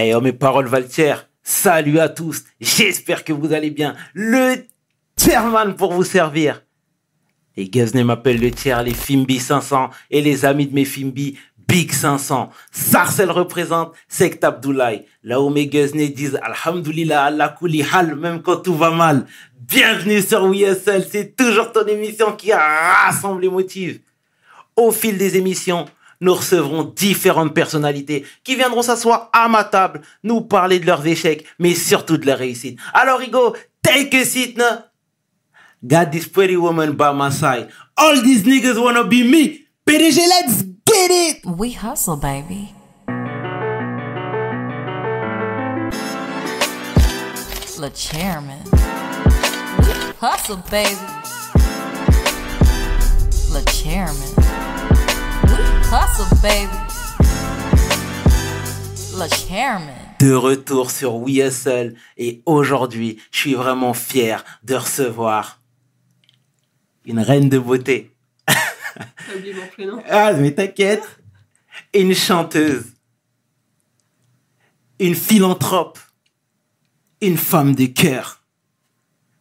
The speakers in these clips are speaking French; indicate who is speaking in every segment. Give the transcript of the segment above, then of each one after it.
Speaker 1: Hey, oh, mes paroles valent Salut à tous. J'espère que vous allez bien. Le chairman pour vous servir. Les Gazne m'appellent le tiers, les Fimbi 500 et les amis de mes Fimbi Big 500. Sarcel représente Sect Abdoulaye. Là où mes Gazne disent Alhamdulillah, Allah kouli hal, même quand tout va mal. Bienvenue sur WSL, c'est toujours ton émission qui rassemble les motifs. Au fil des émissions, nous recevrons différentes personnalités qui viendront s'asseoir à ma table, nous parler de leurs échecs, mais surtout de leurs réussites. Alors, Hugo, take a seat, no? Got this pretty woman by my side. All these niggas wanna be me. PDG, let's get it!
Speaker 2: We hustle, baby. Le chairman. We hustle, baby. Le chairman. Hustle, baby. Le chairman.
Speaker 1: De retour sur WeHustle et aujourd'hui, je suis vraiment fier de recevoir une reine de beauté.
Speaker 3: oublié mon prénom.
Speaker 1: Ah, mais t'inquiète. Une chanteuse. Une philanthrope. Une femme de cœur.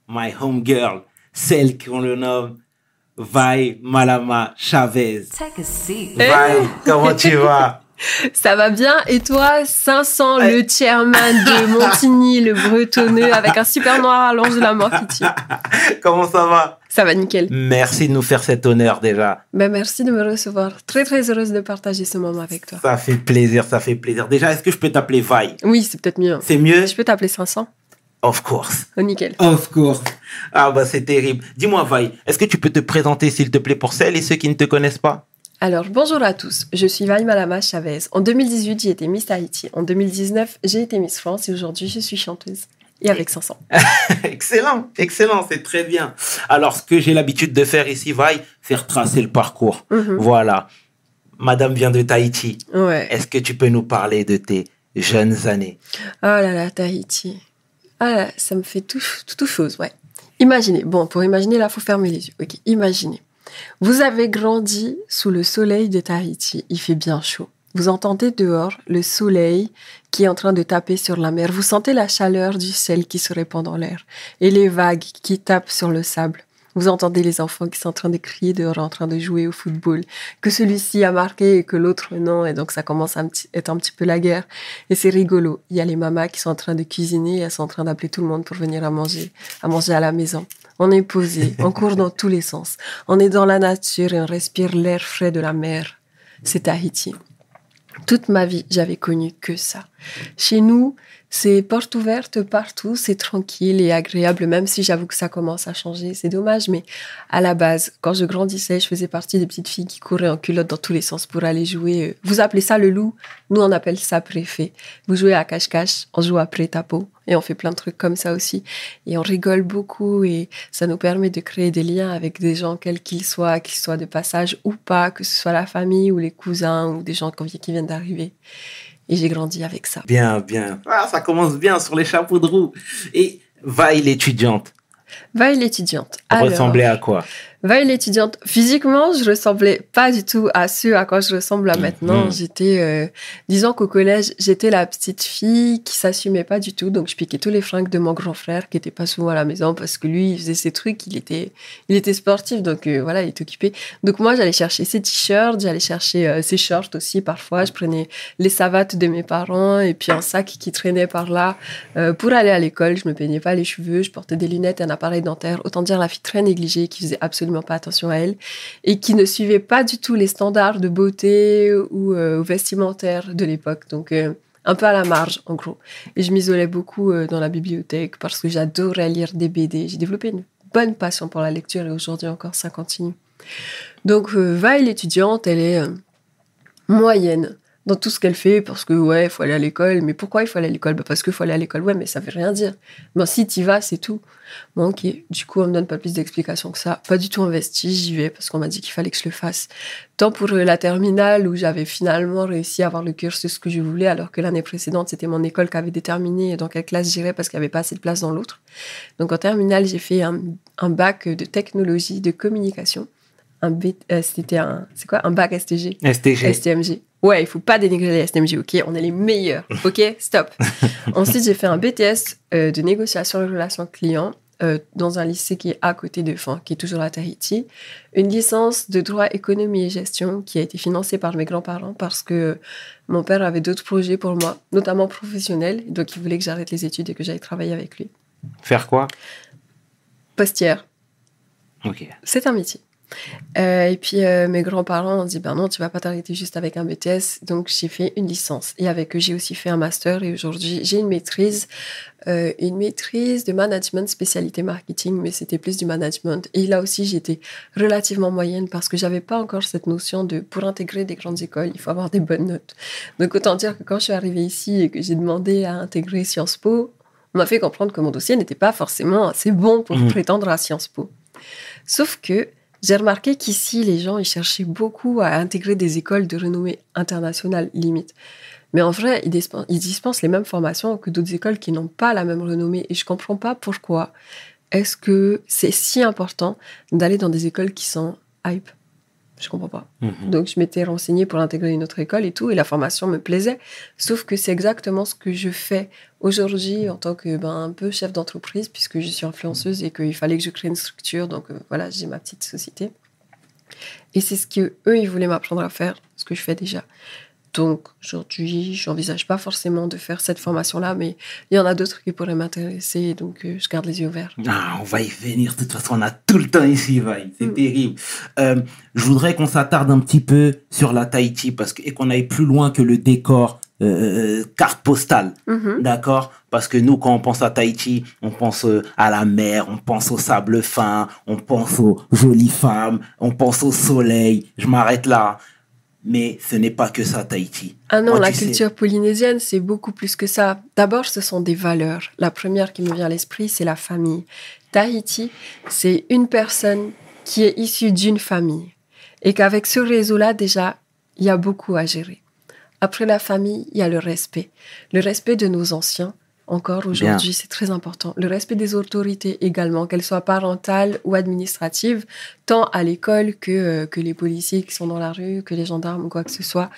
Speaker 1: My home girl. Celle qu'on le nomme Vai Malama Chavez.
Speaker 2: Take a seat.
Speaker 1: Vai, comment tu vas?
Speaker 3: Ça va bien et toi 500 le chairman de Montigny le bretonneux avec un super noir à l'ange de la mort qui tue.
Speaker 1: Comment ça va?
Speaker 3: Ça va nickel.
Speaker 1: Merci de nous faire cet honneur déjà.
Speaker 3: Ben merci de me recevoir. Très très heureuse de partager ce moment avec toi.
Speaker 1: Ça fait plaisir, ça fait plaisir. Déjà, est-ce que je peux t'appeler Vai?
Speaker 3: Oui, c'est peut-être mieux.
Speaker 1: C'est mieux?
Speaker 3: Je peux t'appeler 500
Speaker 1: Of course.
Speaker 3: Oh, nickel.
Speaker 1: Of course. Ah bah c'est terrible. Dis-moi Vai, est-ce que tu peux te présenter s'il te plaît pour celles et ceux qui ne te connaissent pas?
Speaker 3: Alors, bonjour à tous, je suis Vaï Malama Chavez. En 2018, j'ai été Miss Tahiti. En 2019, j'ai été Miss France et aujourd'hui, je suis chanteuse. Et avec 500.
Speaker 1: excellent, excellent, c'est très bien. Alors, ce que j'ai l'habitude de faire ici, Vaï, c'est retracer le parcours.
Speaker 3: Mhm.
Speaker 1: Voilà. Madame vient de Tahiti.
Speaker 3: Ouais.
Speaker 1: Est-ce que tu peux nous parler de tes jeunes années?
Speaker 3: Oh là là, Tahiti. Ah ça me fait tout, tout, tout chose, ouais. Imaginez, bon, pour imaginer, là, faut fermer les yeux. Ok, imaginez. Vous avez grandi sous le soleil de Tahiti. Il fait bien chaud. Vous entendez dehors le soleil qui est en train de taper sur la mer. Vous sentez la chaleur du sel qui se répand dans l'air et les vagues qui tapent sur le sable. Vous entendez les enfants qui sont en train de crier dehors, en train de jouer au football, que celui-ci a marqué et que l'autre non, et donc ça commence à être un petit peu la guerre. Et c'est rigolo. Il y a les mamas qui sont en train de cuisiner, elles sont en train d'appeler tout le monde pour venir à manger, à manger à la maison. On est posé, on court dans tous les sens. On est dans la nature et on respire l'air frais de la mer. C'est Tahiti. Toute ma vie, j'avais connu que ça. Chez nous, c'est porte ouverte partout, c'est tranquille et agréable, même si j'avoue que ça commence à changer. C'est dommage, mais à la base, quand je grandissais, je faisais partie des petites filles qui couraient en culotte dans tous les sens pour aller jouer. Vous appelez ça le loup? Nous, on appelle ça préfet. Vous jouez à cache-cache, on joue à prêt-à-peau et on fait plein de trucs comme ça aussi. Et on rigole beaucoup et ça nous permet de créer des liens avec des gens, quels qu'ils soient, qu'ils soient de passage ou pas, que ce soit la famille ou les cousins ou des gens qui viennent d'arriver. Et j'ai grandi avec ça.
Speaker 1: Bien, bien. Ah, ça commence bien sur les chapeaux de roue. Et Vaille l'étudiante.
Speaker 3: Vaille l'étudiante.
Speaker 1: Ressemblait à quoi?
Speaker 3: Vaille l'étudiante. Physiquement, je ressemblais pas du tout à ce à quoi je ressemble là
Speaker 1: Mhm.
Speaker 3: maintenant. J'étais, euh, disons qu'au collège, j'étais la petite fille qui s'assumait pas du tout. Donc, je piquais tous les fringues de mon grand frère qui était pas souvent à la maison parce que lui, il faisait ses trucs. Il était, il était sportif. Donc, euh, voilà, il était occupé. Donc, moi, j'allais chercher ses t-shirts, j'allais chercher euh, ses shorts aussi. Parfois, je prenais les savates de mes parents et puis un sac qui traînait par là euh, pour aller à l'école. Je me peignais pas les cheveux. Je portais des lunettes et un appareil dentaire. Autant dire la fille très négligée qui faisait absolument pas attention à elle et qui ne suivait pas du tout les standards de beauté ou euh, vestimentaires de l'époque. Donc, euh, un peu à la marge, en gros. Et je m'isolais beaucoup euh, dans la bibliothèque parce que j'adorais lire des BD. J'ai développé une bonne passion pour la lecture et aujourd'hui encore, ça continue. Donc, euh, Vaille, l'étudiante, elle est moyenne dans tout ce qu'elle fait parce que, ouais, il faut aller à l'école. Mais pourquoi il faut aller à l'école? Bah Parce qu'il faut aller à l'école. Ouais, mais ça veut rien dire. Ben, si tu vas, c'est tout. Bon, ok. Du coup, on me donne pas plus d'explications que ça. Pas du tout investi, j'y vais parce qu'on m'a dit qu'il fallait que je le fasse. Tant pour euh, la terminale où j'avais finalement réussi à avoir le cursus que je voulais, alors que l'année précédente, c'était mon école qui avait déterminé dans quelle classe j'irais parce qu'il n'y avait pas assez de place dans l'autre. Donc en terminale, j'ai fait un bac de technologie de communication un B- euh, c'était un, c'est quoi, un bac STG,
Speaker 1: STG.
Speaker 3: STMG. Ouais, il faut pas dénigrer les STMG, ok? On est les meilleurs, ok? Stop. Ensuite, j'ai fait un BTS euh, de négociation et relations clients euh, dans un lycée qui est à côté de, enfin, qui est toujours à Tahiti. Une licence de droit, économie et gestion qui a été financée par mes grands-parents parce que mon père avait d'autres projets pour moi, notamment professionnels. Donc, il voulait que j'arrête les études et que j'aille travailler avec lui.
Speaker 1: Faire quoi?
Speaker 3: Postière,
Speaker 1: Ok.
Speaker 3: c'est un métier. Euh, et puis euh, mes grands-parents ont dit ben non, tu vas pas t'arrêter juste avec un BTS. Donc j'ai fait une licence. Et avec eux, j'ai aussi fait un master. Et aujourd'hui, j'ai une maîtrise, euh, une maîtrise de management spécialité marketing, mais c'était plus du management. Et là aussi, j'étais relativement moyenne parce que j'avais pas encore cette notion de pour intégrer des grandes écoles, il faut avoir des bonnes notes. Donc autant dire que quand je suis arrivée ici et que j'ai demandé à intégrer Sciences Po, on m'a fait comprendre que mon dossier n'était pas forcément assez bon pour
Speaker 1: Mhm.
Speaker 3: prétendre à Sciences Po. Sauf que j'ai remarqué qu'ici, les gens, ils cherchaient beaucoup à intégrer des écoles de renommée internationale, limite. Mais en vrai, ils dispensent, les mêmes formations que d'autres écoles qui n'ont pas la même renommée. Et je comprends pas pourquoi est-ce que c'est si important d'aller dans des écoles qui sont hype. Je comprends pas.
Speaker 1: Mhm.
Speaker 3: Donc, je m'étais renseignée pour intégrer une autre école et tout, et la formation me plaisait. Sauf que c'est exactement ce que je fais aujourd'hui en tant que ben, un peu chef d'entreprise, puisque je suis influenceuse et qu'il fallait que je crée une structure. Donc, euh, voilà, j'ai ma petite société. Et c'est ce que eux ils voulaient m'apprendre à faire, ce que je fais déjà. Donc, aujourd'hui, j'envisage pas forcément de faire cette formation-là, mais il y en a d'autres qui pourraient m'intéresser, donc euh, je garde les yeux ouverts.
Speaker 1: Ah, on va y venir. De toute façon, on a tout le temps ici, Vaille. C'est
Speaker 3: Mm.
Speaker 1: terrible. Euh, je voudrais qu'on s'attarde un petit peu sur la Tahiti parce que, et qu'on aille plus loin que le décor euh, carte postale.
Speaker 3: Mhm.
Speaker 1: D'accord? Parce que nous, quand on pense à Tahiti, on pense à la mer, on pense au sable fin, on pense aux jolies femmes, on pense au soleil. Je m'arrête là. Mais ce n'est pas que ça, Tahiti.
Speaker 3: Ah non, la
Speaker 1: sais-
Speaker 3: culture polynésienne, c'est beaucoup plus que ça. D'abord, ce sont des valeurs. La première qui me vient à l'esprit, c'est la famille. Tahiti, c'est une personne qui est issue d'une famille. Et qu'avec ce réseau-là, déjà, il y a beaucoup à gérer. Après la famille, il y a le respect. Le respect de nos anciens, encore aujourd'hui, c'est très important. Le respect des autorités également, qu'elles soient parentales ou administratives, tant à l'école que, euh, que les policiers qui sont dans la rue, que les gendarmes ou quoi que ce soit.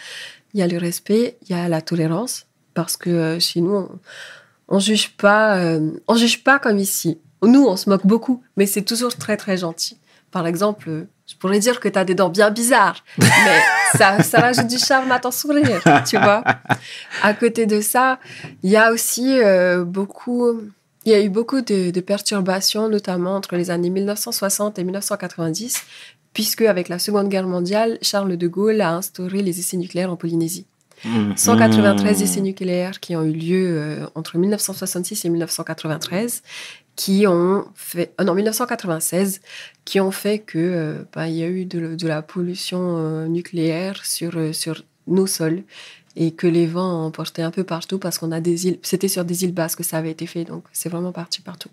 Speaker 3: Il y a le respect, il y a la tolérance, parce que euh, chez nous, on, on juge pas, euh, on juge pas comme ici. Nous, on se moque beaucoup, mais c'est toujours très très gentil. Par exemple, je pourrais dire que tu as des dents bien bizarres, mais ça, ça rajoute du charme à ton sourire, tu vois. À côté de ça, il y a aussi euh, beaucoup, il y a eu beaucoup de, de perturbations, notamment entre les années 1960 et 1990, puisque avec la Seconde Guerre mondiale, Charles de Gaulle a instauré les essais nucléaires en Polynésie.
Speaker 1: Mhm.
Speaker 3: 193 essais nucléaires qui ont eu lieu euh, entre 1966 et 1993, qui ont fait, euh, non 1996, qui ont fait que euh, bah, il y a eu de, la pollution euh, nucléaire sur euh, sur nos sols et que les vents ont porté un peu partout parce qu'on a des îles, c'était sur des îles basses que ça avait été fait, donc c'est vraiment parti partout.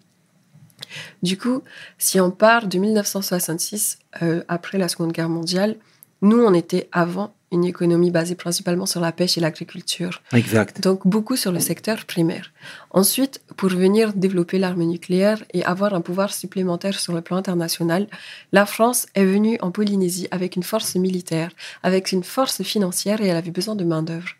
Speaker 3: Du coup, si on part de 1966, euh, après la Seconde Guerre mondiale, nous, on était avant une économie basée principalement sur la pêche et l'agriculture,
Speaker 1: Exact.
Speaker 3: donc beaucoup sur le secteur primaire. Ensuite, pour venir développer l'arme nucléaire et avoir un pouvoir supplémentaire sur le plan international, la France est venue en Polynésie avec une force militaire, avec une force financière et elle avait besoin de main-d'œuvre.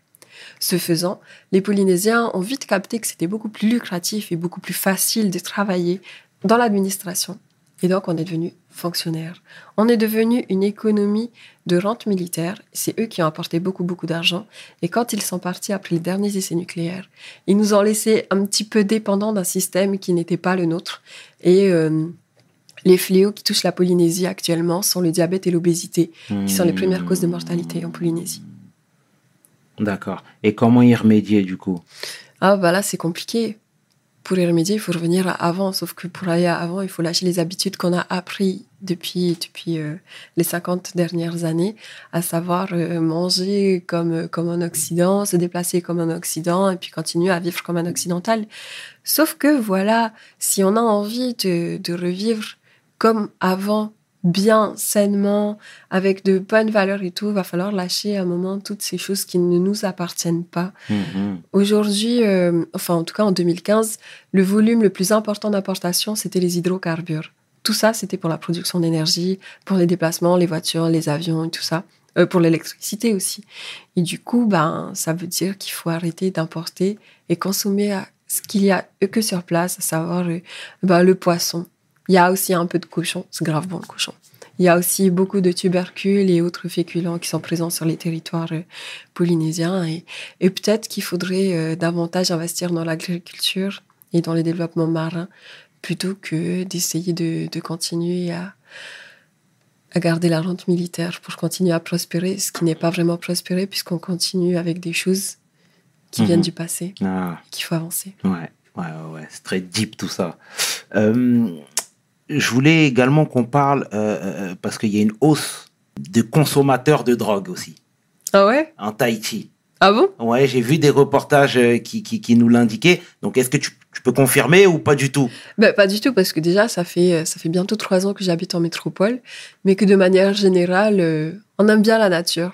Speaker 3: Ce faisant, les Polynésiens ont vite capté que c'était beaucoup plus lucratif et beaucoup plus facile de travailler dans l'administration. Et donc, on est devenu fonctionnaire. On est devenu une économie de rente militaire. C'est eux qui ont apporté beaucoup, beaucoup d'argent. Et quand ils sont partis après les derniers essais nucléaires, ils nous ont laissé un petit peu dépendants d'un système qui n'était pas le nôtre. Et euh, les fléaux qui touchent la Polynésie actuellement sont le diabète et l'obésité, qui sont les premières causes de mortalité en Polynésie.
Speaker 1: D'accord. Et comment y remédier, du coup?
Speaker 3: Ah, bah là, c'est compliqué. Pour y remédier, il faut revenir à avant. Sauf que pour aller à avant, il faut lâcher les habitudes qu'on a appris depuis, depuis euh, les 50 dernières années, à savoir euh, manger comme, comme un Occident, se déplacer comme un Occident, et puis continuer à vivre comme un Occidental. Sauf que, voilà, si on a envie de, de revivre comme avant, bien, sainement, avec de bonnes valeurs et tout, va falloir lâcher à un moment toutes ces choses qui ne nous appartiennent pas.
Speaker 1: Mhm.
Speaker 3: Aujourd'hui, euh, enfin en tout cas en 2015, le volume le plus important d'importation, c'était les hydrocarbures. tout ça, c'était pour la production d'énergie, pour les déplacements, les voitures, les avions et tout ça. Euh, pour l'électricité aussi. Et du coup, ben, ça veut dire qu'il faut arrêter d'importer et consommer à ce qu'il y a que sur place, à savoir euh, ben, le poisson. Il y a aussi un peu de cochon, c'est grave bon le cochon. Il y a aussi beaucoup de tubercules et autres féculents qui sont présents sur les territoires euh, polynésiens. Et, et peut-être qu'il faudrait euh, davantage investir dans l'agriculture et dans les développements marins plutôt que d'essayer de, de continuer à, à garder la rente militaire pour continuer à prospérer, ce qui n'est pas vraiment prospérer puisqu'on continue avec des choses qui
Speaker 1: Mhm.
Speaker 3: viennent du passé
Speaker 1: Ah,
Speaker 3: qu'il faut avancer.
Speaker 1: ouais, ouais, ouais, ouais, c'est très deep tout ça. Euh, je voulais également qu'on parle, euh, euh, parce qu'il y a une hausse de consommateurs de drogue aussi,
Speaker 3: Ah ouais?
Speaker 1: En Tahiti.
Speaker 3: Ah bon?
Speaker 1: Ouais, j'ai vu des reportages euh, qui, qui, qui nous l'indiquaient. Donc, est-ce que tu, tu peux confirmer ou pas du tout?
Speaker 3: Ben, Pas du tout, parce que déjà, ça fait, euh, ça fait bientôt trois ans que j'habite en métropole, mais que de manière générale, euh, on aime bien la nature.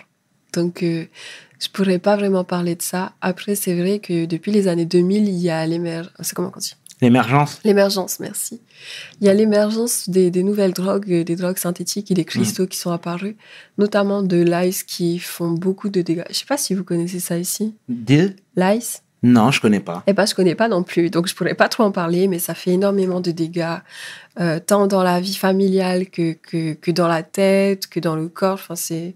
Speaker 3: Donc, euh, je pourrais pas vraiment parler de ça. Après, c'est vrai que depuis les années 2000, il y a l'émergence. C'est comment on dit?
Speaker 1: L'émergence
Speaker 3: L'émergence, merci. Il y a l'émergence des, des nouvelles drogues, euh, des drogues synthétiques et des cristaux qui sont apparus, notamment de l'ice qui font beaucoup de dégâts. Je sais pas si vous connaissez ça ici.
Speaker 1: De
Speaker 3: L'ice?
Speaker 1: Non, je connais pas.
Speaker 3: Eh ben, je connais pas non plus, donc je pourrais pas trop en parler, mais ça fait énormément de dégâts, euh, tant dans la vie familiale que, que, que dans la tête, que dans le corps. Enfin, c'est,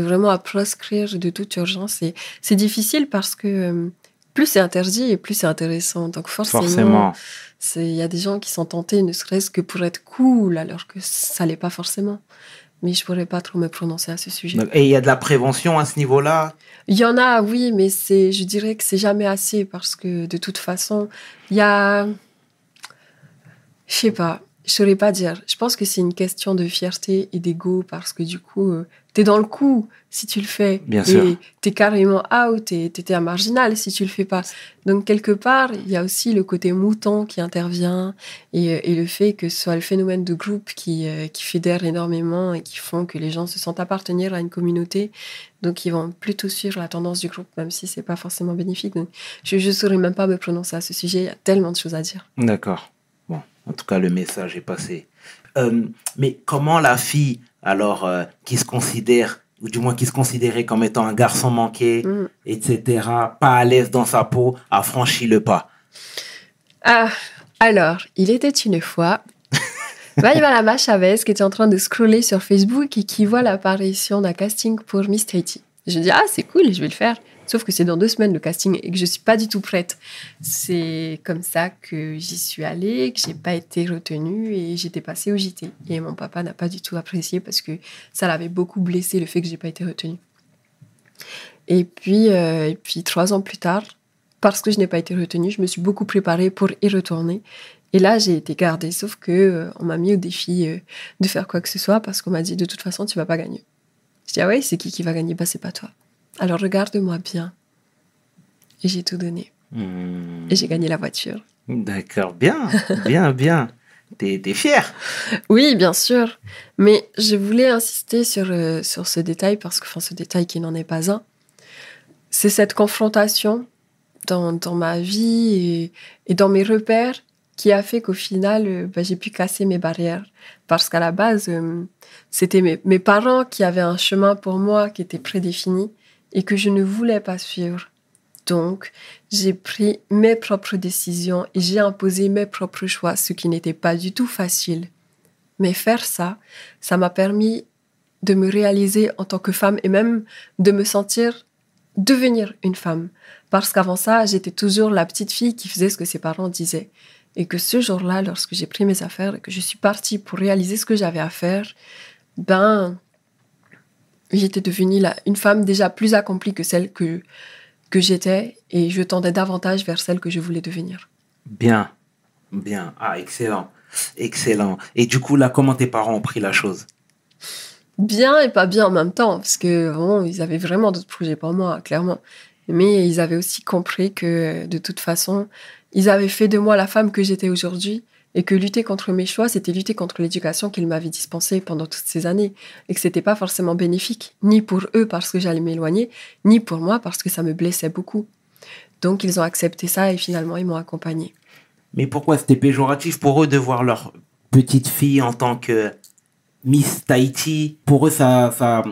Speaker 3: vraiment à proscrire de toute urgence. C'est difficile parce que euh, plus c'est interdit et plus c'est intéressant. Donc forcément, il y a des gens qui sont tentés, ne serait-ce que pour être cool, alors que ça l'est pas forcément. Mais je pourrais pas trop me prononcer à ce sujet.
Speaker 1: Et il y a de la prévention à ce niveau-là?
Speaker 3: Il y en a, oui, mais c'est, je dirais que c'est jamais assez parce que de toute façon, il y a, je sais pas, je saurais pas dire. Je pense que c'est une question de fierté et d'ego parce que du coup, euh, t'es dans le coup si tu le fais.
Speaker 1: Bien
Speaker 3: et
Speaker 1: sûr.
Speaker 3: T'es carrément out et t'étais un marginal si tu le fais pas. Donc quelque part, il y a aussi le côté mouton qui intervient et, euh, et le fait que ce soit le phénomène de groupe qui, euh, qui fédère énormément et qui font que les gens se sentent appartenir à une communauté. Donc ils vont plutôt suivre la tendance du groupe, même si c'est pas forcément bénéfique. Donc, je ne saurais même pas me prononcer à ce sujet. Il y a tellement de choses à dire.
Speaker 1: D'accord. Bon, en tout cas, le message est passé. Euh, mais comment la fille, alors, euh, qui se considère, ou du moins qui se considérait comme étant un garçon manqué,
Speaker 3: Mm.
Speaker 1: etc., pas à l'aise dans sa peau, a franchi le pas
Speaker 3: Ah, alors, il était une fois. Vaïvalama Chavez qui était en train de scroller sur Facebook et qui voit l'apparition d'un casting pour Miss Tahiti. Je dis, ah, c'est cool, je vais le faire. Sauf que c'est dans deux semaines le casting et que je suis pas du tout prête. C'est comme ça que j'y suis allée, que j'ai pas été retenue et j'étais passée au JT. Et mon papa n'a pas du tout apprécié parce que ça l'avait beaucoup blessé le fait que j'ai pas été retenue. Et puis, euh, puis trois ans plus tard, parce que je n'ai pas été retenue, je me suis beaucoup préparée pour y retourner. Et là, j'ai été gardée, sauf que euh, on m'a mis au défi euh, de faire quoi que ce soit parce qu'on m'a dit de toute façon, tu vas pas gagner. Je dis ah ouais, c'est qui qui va gagner? Bah c'est pas toi. Alors regarde-moi bien. Et j'ai tout donné.
Speaker 1: Hmm,
Speaker 3: Et j'ai gagné la voiture.
Speaker 1: D'accord, bien, bien, bien. T'es t'es fier
Speaker 3: Oui, bien sûr. Mais je voulais insister sur, euh, sur ce détail parce que, enfin, ce détail qui n'en est pas un, c'est cette confrontation dans, dans ma vie et, et dans mes repères qui a fait qu'au final, euh, bah, j'ai pu casser mes barrières. Parce qu'à la base, euh, c'était mes, mes parents qui avaient un chemin pour moi qui était prédéfini et que je ne voulais pas suivre. Donc, j'ai pris mes propres décisions et j'ai imposé mes propres choix, ce qui n'était pas du tout facile. Mais faire ça, ça m'a permis de me réaliser en tant que femme et même de me sentir devenir une femme. Parce qu'avant ça, j'étais toujours la petite fille qui faisait ce que ses parents disaient. Et que ce jour-là, lorsque j'ai pris mes affaires et que je suis partie pour réaliser ce que j'avais à faire, ben, j'étais devenue une femme déjà plus accomplie que celle que, que j'étais et je tendais davantage vers celle que je voulais devenir.
Speaker 1: Bien, bien. Ah, excellent, excellent. Et du coup, là, comment tes parents ont pris la chose?
Speaker 3: Bien et pas bien en même temps, parce que bon, ils avaient vraiment d'autres projets pour moi, clairement. Mais ils avaient aussi compris que de toute façon, ils avaient fait de moi la femme que j'étais aujourd'hui et que lutter contre mes choix, c'était lutter contre l'éducation qu'ils m'avaient dispensée pendant toutes ces années et que c'était pas forcément bénéfique, ni pour eux parce que j'allais m'éloigner, ni pour moi parce que ça me blessait beaucoup. Donc ils ont accepté ça et finalement ils m'ont accompagnée.
Speaker 1: Mais pourquoi c'était péjoratif pour eux de voir leur petite fille en tant que Miss Tahiti? Pour eux, ça, ça,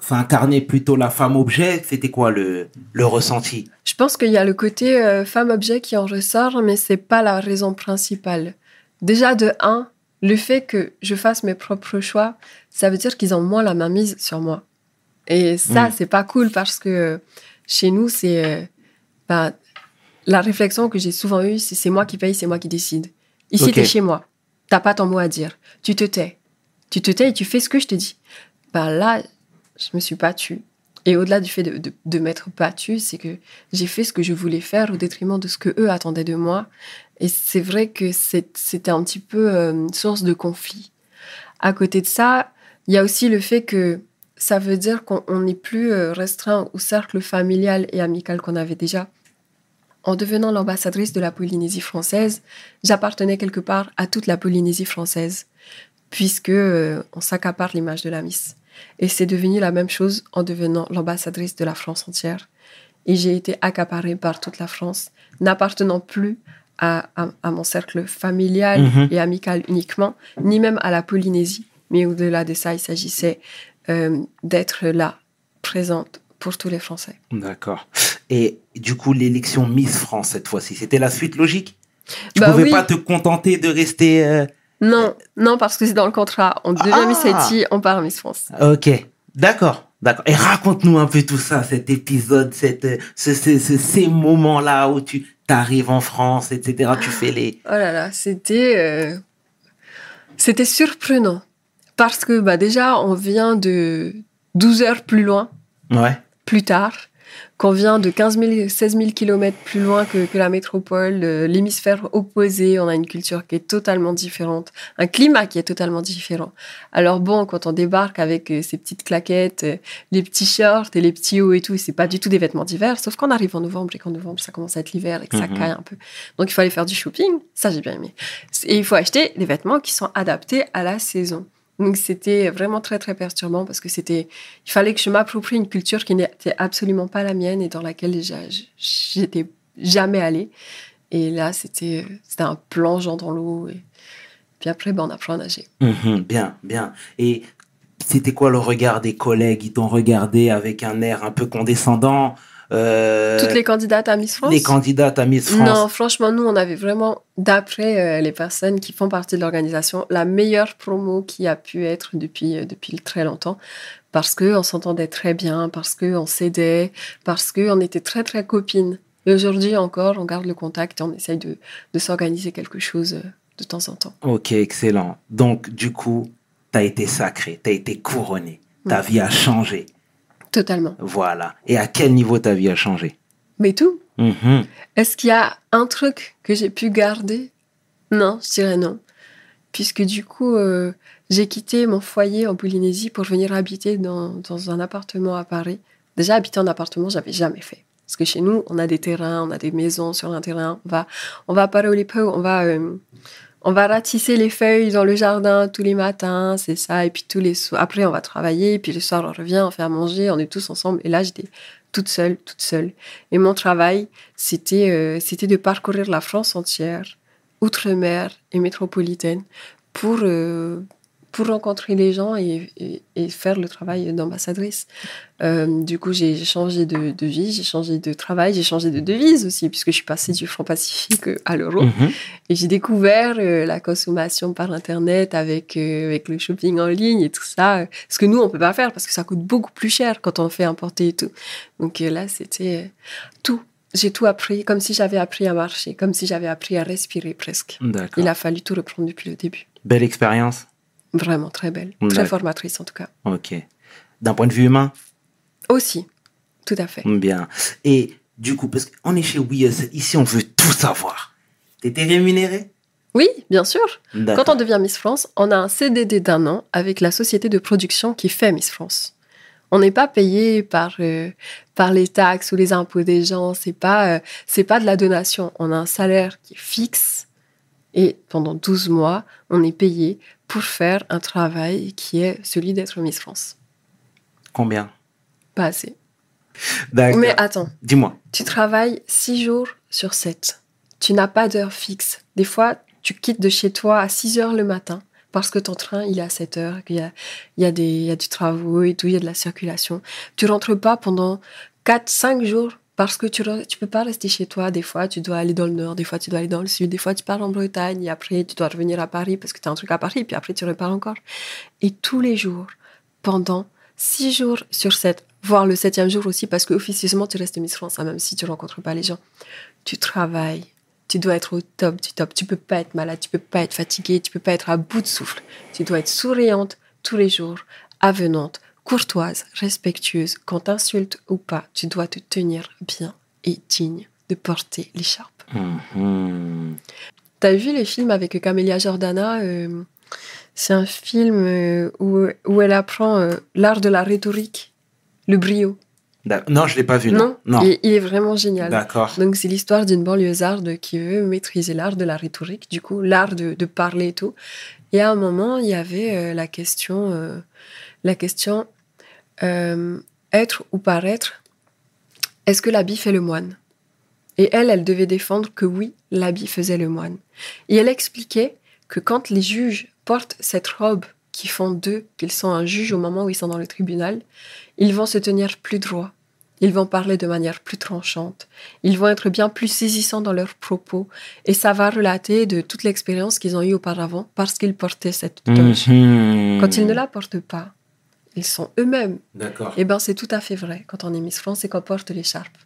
Speaker 1: ça incarnait plutôt la femme objet. C'était quoi le, le ressenti?
Speaker 3: Je pense qu'il y a le côté euh, femme-objet qui en ressort, mais c'est pas la raison principale. Déjà, de un, le fait que je fasse mes propres choix, ça veut dire qu'ils ont moins la mainmise sur moi. Et ça,
Speaker 1: Mm.
Speaker 3: c'est pas cool parce que chez nous, c'est. euh, bah, la réflexion que j'ai souvent eue, c'est c'est moi qui paye, c'est moi qui décide. Ici,
Speaker 1: Ok.
Speaker 3: t'es chez moi. T'as pas ton mot à dire. Tu te tais. Tu te tais et tu fais ce que je te dis. Bah là, je me suis battue. Et au-delà du fait de, de, de m'être battue, c'est que j'ai fait ce que je voulais faire au détriment de ce que eux attendaient de moi. Et c'est vrai que c'était un petit peu euh, source de conflit. À côté de ça, il y a aussi le fait que ça veut dire qu'on on n'est plus euh, restreint au cercle familial et amical qu'on avait déjà. En devenant l'ambassadrice de la Polynésie française, j'appartenais quelque part à toute la Polynésie française, puisque euh, on s'accapare l'image de la Miss. Et c'est devenu la même chose en devenant l'ambassadrice de la France entière. Et j'ai été accaparée par toute la France, n'appartenant plus à, à- à mon cercle familial
Speaker 1: Mhm.
Speaker 3: et amical uniquement, ni même à la Polynésie. Mais au-delà de ça, il s'agissait euh, d'être là, présente pour tous les Français.
Speaker 1: D'accord. Et du coup, l'élection Miss France cette fois-ci, c'était la suite logique? Tu
Speaker 3: Bah
Speaker 1: pouvais
Speaker 3: oui.
Speaker 1: pas te contenter de rester. euh,
Speaker 3: Non, non, parce que c'est dans le contrat. On devient
Speaker 1: Ah.
Speaker 3: Miss Haïti, on part Miss France.
Speaker 1: Ok, d'accord, d'accord. Et raconte-nous un peu tout ça, cet épisode, cette, euh, ce, ce- ce- ces moments-là où tu arrives en France, etc. Tu fais les.
Speaker 3: Oh là là, c'était euh, c'était surprenant parce que bah déjà on vient de 12 heures plus loin,
Speaker 1: Ouais.
Speaker 3: plus tard, qu'on vient de 15 000, 16 000 kilomètres plus loin que, que la métropole, euh, l'hémisphère opposé, on a une culture qui est totalement différente, un climat qui est totalement différent. Alors bon, quand on débarque avec euh, ces petites claquettes, euh, les petits shorts et les petits hauts et tout, c'est pas du tout des vêtements d'hiver, sauf qu'on arrive en novembre et qu'en novembre ça commence à être l'hiver et que ça
Speaker 1: Mhm.
Speaker 3: caille un peu. Donc il faut aller faire du shopping, ça j'ai bien aimé. Et il faut acheter des vêtements qui sont adaptés à la saison. Donc c'était vraiment très très perturbant parce que c'était, il fallait que je m'approprie une culture qui n'était absolument pas la mienne et dans laquelle j'étais jamais allée. Et là c'était c'était un plongeon dans l'eau et puis après ben, on apprend à nager.
Speaker 1: Mhm, bien, bien. Et c'était quoi le regard des collègues? Ils t'ont regardé avec un air un peu condescendant? Euh,
Speaker 3: Toutes les candidates à Miss France?
Speaker 1: les candidates à Miss France.
Speaker 3: Non, franchement, nous, on avait vraiment, d'après euh, les personnes qui font partie de l'organisation, la meilleure promo qui a pu être depuis, euh, depuis très longtemps. Parce qu'on s'entendait très bien, parce qu'on s'aidait, parce qu'on était très, très copines. Et aujourd'hui encore, on garde le contact et on essaye de, de s'organiser quelque chose de temps en temps.
Speaker 1: Ok, excellent. Donc, du coup, t'as été sacré, t'as été couronné. Ta vie a changé.
Speaker 3: Totalement.
Speaker 1: Voilà. Et à quel niveau ta vie a changé
Speaker 3: Mais tout.
Speaker 1: Mhm.
Speaker 3: Est-ce qu'il y a un truc que j'ai pu garder? Non, je dirais non. Puisque du coup, euh, j'ai quitté mon foyer en Polynésie pour venir habiter dans, dans un appartement à Paris. Déjà, habiter en appartement, j'avais jamais fait. Parce que chez nous, on a des terrains, on a des maisons sur un terrain. On va, on va à Paraolipo, on va, euh, on va ratisser les feuilles dans le jardin tous les matins, c'est ça. Et puis tous les soirs, après, on va travailler. Puis le soir, on revient, on fait à manger, on est tous ensemble. Et là, j'étais toute seule, toute seule. Et mon travail, c'était euh, c'était de parcourir la France entière, outre-mer et métropolitaine, pour, euh, pour rencontrer les gens et, et- et faire le travail d'ambassadrice. Euh, du coup, j'ai changé de, de vie, j'ai changé de travail, j'ai changé de devise aussi, puisque je suis passée du franc pacifique à l'euro.
Speaker 1: Mhm.
Speaker 3: Et j'ai découvert euh, la consommation par Internet avec, euh, avec le shopping en ligne et tout ça. Ce que nous, on peut pas faire parce que ça coûte beaucoup plus cher quand on fait importer et tout. Donc là, c'était tout. J'ai tout appris, comme si j'avais appris à marcher, comme si j'avais appris à respirer presque. Il a fallu tout reprendre depuis le début.
Speaker 1: Belle expérience.
Speaker 3: Vraiment très belle, très formatrice en tout cas.
Speaker 1: Ok. D'un point de vue humain?
Speaker 3: Aussi, tout à fait.
Speaker 1: Bien. Et du coup, parce qu'on est chez WeUS, ici, on veut tout savoir. T'étais rémunéré?
Speaker 3: Oui, bien sûr. Quand on devient Miss France, on a un CDD d'un an avec la société de production qui fait Miss France. On n'est pas payé par, euh, par les taxes ou les impôts des gens. C'est pas, euh, c'est pas de la donation. On a un salaire qui est fixe et pendant 12 mois, on est payé pour faire un travail qui est celui d'être Miss France.
Speaker 1: Combien?
Speaker 3: Pas assez.
Speaker 1: D'accord.
Speaker 3: Mais attends,
Speaker 1: Dis-moi.
Speaker 3: tu travailles 6 jours sur 7. Tu n'as pas d'heure fixe. Des fois, tu quittes de chez toi à 6 heures le matin parce que ton train, il est à 7 heures, qu'il y a, il y, a des, il y a du travail et tout, il y a de la circulation. Tu rentres pas pendant 4, 5 jours parce que tu ne peux pas rester chez toi. Des fois, tu dois aller dans le nord, des fois, tu dois aller dans le sud, des fois, tu pars en Bretagne, et après, tu dois revenir à Paris parce que tu as un truc à Paris, puis après, tu repars encore. Et tous les jours, pendant 6 jours sur 7, voire le septième jour aussi, parce qu'officieusement, tu restes Miss France, même si tu rencontres pas les gens. Tu travailles, tu dois être au top du top. Tu peux pas être malade, tu peux pas être fatiguée, tu peux pas être à bout de souffle. Tu dois être souriante tous les jours, avenante, courtoise, respectueuse, qu'on t'insulte ou pas, tu dois te tenir bien et digne de porter l'écharpe.
Speaker 1: Mhm.
Speaker 3: T'as vu les films avec Camélia Jordana euh, C'est un film euh, où, où elle apprend euh, l'art de la rhétorique, le brio.
Speaker 1: Non, je l'ai pas vu. Non.
Speaker 3: Non, Il, il est vraiment génial.
Speaker 1: D'accord.
Speaker 3: Donc c'est l'histoire d'une banlieusarde qui veut maîtriser l'art de la rhétorique, du coup l'art de, de parler et tout. Et à un moment, il y avait la question, la question être ou paraître. Est-ce que l'habit fait le moine? Et elle, elle devait défendre que oui, l'habit faisait le moine. Et elle expliquait que quand les juges portent cette robe qui font d'eux qu'ils sont un juge au moment où ils sont dans le tribunal, ils vont se tenir plus droit. Ils vont parler de manière plus tranchante. Ils vont être bien plus saisissants dans leurs propos. Et ça va relater de toute l'expérience qu'ils ont eue auparavant parce qu'ils portaient cette toge.
Speaker 1: Mhm.
Speaker 3: Quand ils ne la portent pas, ils sont eux-mêmes.
Speaker 1: D'accord.
Speaker 3: Eh bien, c'est tout à fait vrai quand on est Miss France et qu'on porte l'écharpe.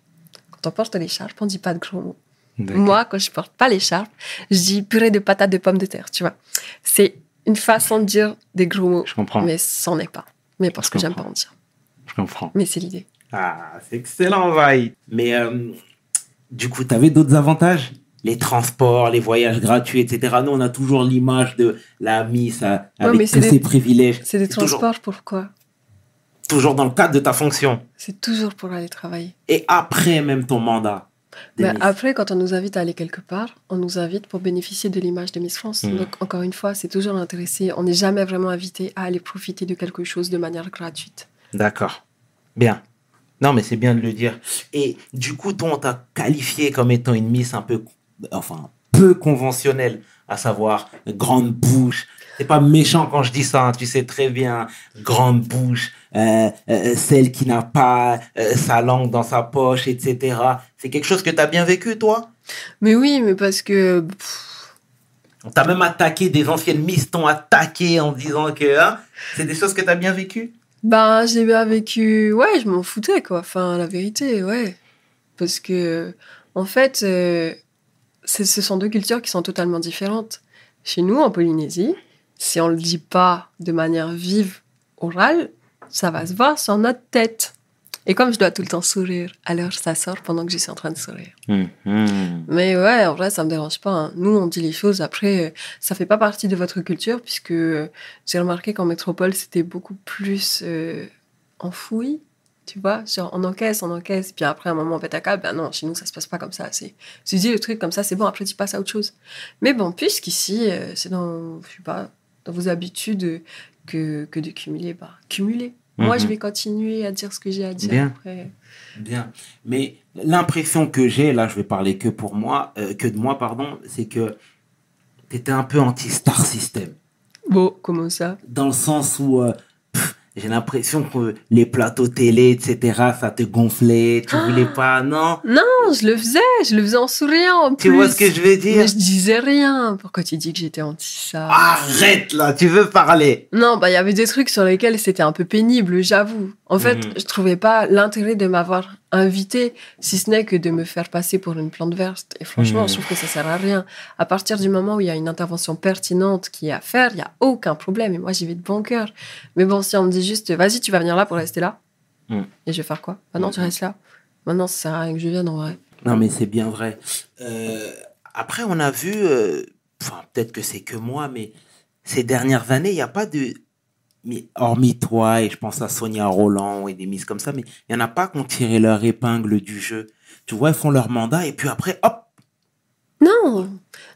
Speaker 3: Quand on porte l'écharpe, on dit pas de gros mots.
Speaker 1: D'accord.
Speaker 3: Moi, quand je porte pas l'écharpe, je dis purée de patates de pommes de terre, tu vois. C'est une façon de dire des gros mots,
Speaker 1: Je comprends.
Speaker 3: mais c'en est pas. Mais parce
Speaker 1: Je
Speaker 3: que j'aime pas en dire.
Speaker 1: Je comprends.
Speaker 3: Mais c'est l'idée.
Speaker 1: Ah, c'est excellent, Vaille. Mais euh, du coup, tu avais d'autres avantages? Les transports, les voyages gratuits, etc. Nous, on a toujours l'image de la Miss euh, avec tous
Speaker 3: c'est des-
Speaker 1: ses privilèges.
Speaker 3: C'est des
Speaker 1: toujours-
Speaker 3: transports, pourquoi
Speaker 1: Toujours dans le cadre de ta fonction.
Speaker 3: C'est toujours pour aller travailler.
Speaker 1: Et après même ton mandat. Miss.
Speaker 3: après, quand on nous invite à aller quelque part, on nous invite pour bénéficier de l'image de Miss France.
Speaker 1: Mhm.
Speaker 3: Donc, encore une fois, c'est toujours intéressé. On n'est jamais vraiment invité à aller profiter de quelque chose de manière gratuite.
Speaker 1: D'accord. Bien. Non, mais c'est bien de le dire. Et du coup, toi, on t'a qualifié comme étant une Miss un peu, enfin, peu conventionnelle, à savoir grande bouche. C'est pas méchant quand je dis ça, hein, tu sais très bien. Grande bouche, euh, euh, celle qui n'a pas euh, sa langue dans sa poche, etc. C'est quelque chose que tu as bien vécu, toi?
Speaker 3: Mais oui, mais parce que pff,
Speaker 1: On t'a même attaqué, des anciennes Miss t'ont attaqué en disant que hein, c'est des choses que tu as bien vécues?
Speaker 3: Ben, j'ai bien vécu. Ouais, je m'en foutais, quoi. Enfin, la vérité, ouais. Parce que, en fait, euh, ce sont deux cultures qui sont totalement différentes. Chez nous, en Polynésie, si on le dit pas de manière vive, orale, ça va se voir sur notre tête. Et comme je dois tout le temps sourire, alors ça sort pendant que je suis en train de sourire.
Speaker 1: Mhm.
Speaker 3: Mais ouais, en vrai, ça me dérange pas. hein. Nous, on dit les choses. Après, ça fait pas partie de votre culture, puisque j'ai remarqué qu'en métropole, c'était beaucoup plus euh, enfoui. Tu vois, genre on encaisse, on encaisse, puis après, à un moment, on pète à câble. Ben non, chez nous, ça se passe pas comme ça. C'est, tu dis le truc comme ça, c'est bon, après, tu passes à autre chose. Mais bon, puisqu'ici, euh, c'est dans, je sais pas, dans vos habitudes que, que de cumuler, bah, cumuler. Moi,
Speaker 1: Mhm.
Speaker 3: je vais continuer à dire ce que j'ai à dire.
Speaker 1: Bien.
Speaker 3: Après.
Speaker 1: Bien. Mais l'impression que j'ai, là, je vais parler que pour moi, euh, que de moi, pardon, c'est que tu étais un peu anti-star system.
Speaker 3: Bon, comment ça?
Speaker 1: Dans le sens où euh, j'ai l'impression que les plateaux télé, etc., ça te gonflait, tu voulais pas, non?
Speaker 3: Non, je le faisais, je le faisais en souriant en
Speaker 1: Tu
Speaker 3: plus.
Speaker 1: vois ce que je veux dire?
Speaker 3: Mais je disais rien. Pourquoi tu dis que j'étais anti ça?
Speaker 1: Arrête là, tu veux parler
Speaker 3: Non, bah il y avait des trucs sur lesquels c'était un peu pénible, j'avoue. En fait,
Speaker 1: Mhm.
Speaker 3: je trouvais pas l'intérêt de m'avoir invité, si ce n'est que de me faire passer pour une plante verte. Et franchement,
Speaker 1: Mhm.
Speaker 3: je trouve que ça sert à rien. À partir du moment où il y a une intervention pertinente qui est à faire, il y a aucun problème. Et moi, j'y vais de bon cœur. Mais bon, si on me dit juste, vas-y, tu vas venir là pour rester là,
Speaker 1: Mhm.
Speaker 3: et je vais faire quoi? Maintenant, tu
Speaker 1: Mhm.
Speaker 3: restes là. Maintenant, ça sert à rien que je vienne en vrai.
Speaker 1: Non, mais c'est bien vrai. Euh, après, on a vu, euh, enfin, peut-être que c'est que moi, mais ces dernières années, il n'y a pas de. Mais hormis toi, et je pense à Sonia Roland et des miss comme ça, mais il n'y en a pas qui ont tiré leur épingle du jeu. Tu vois, ils font leur mandat et puis après, hop,
Speaker 3: Non,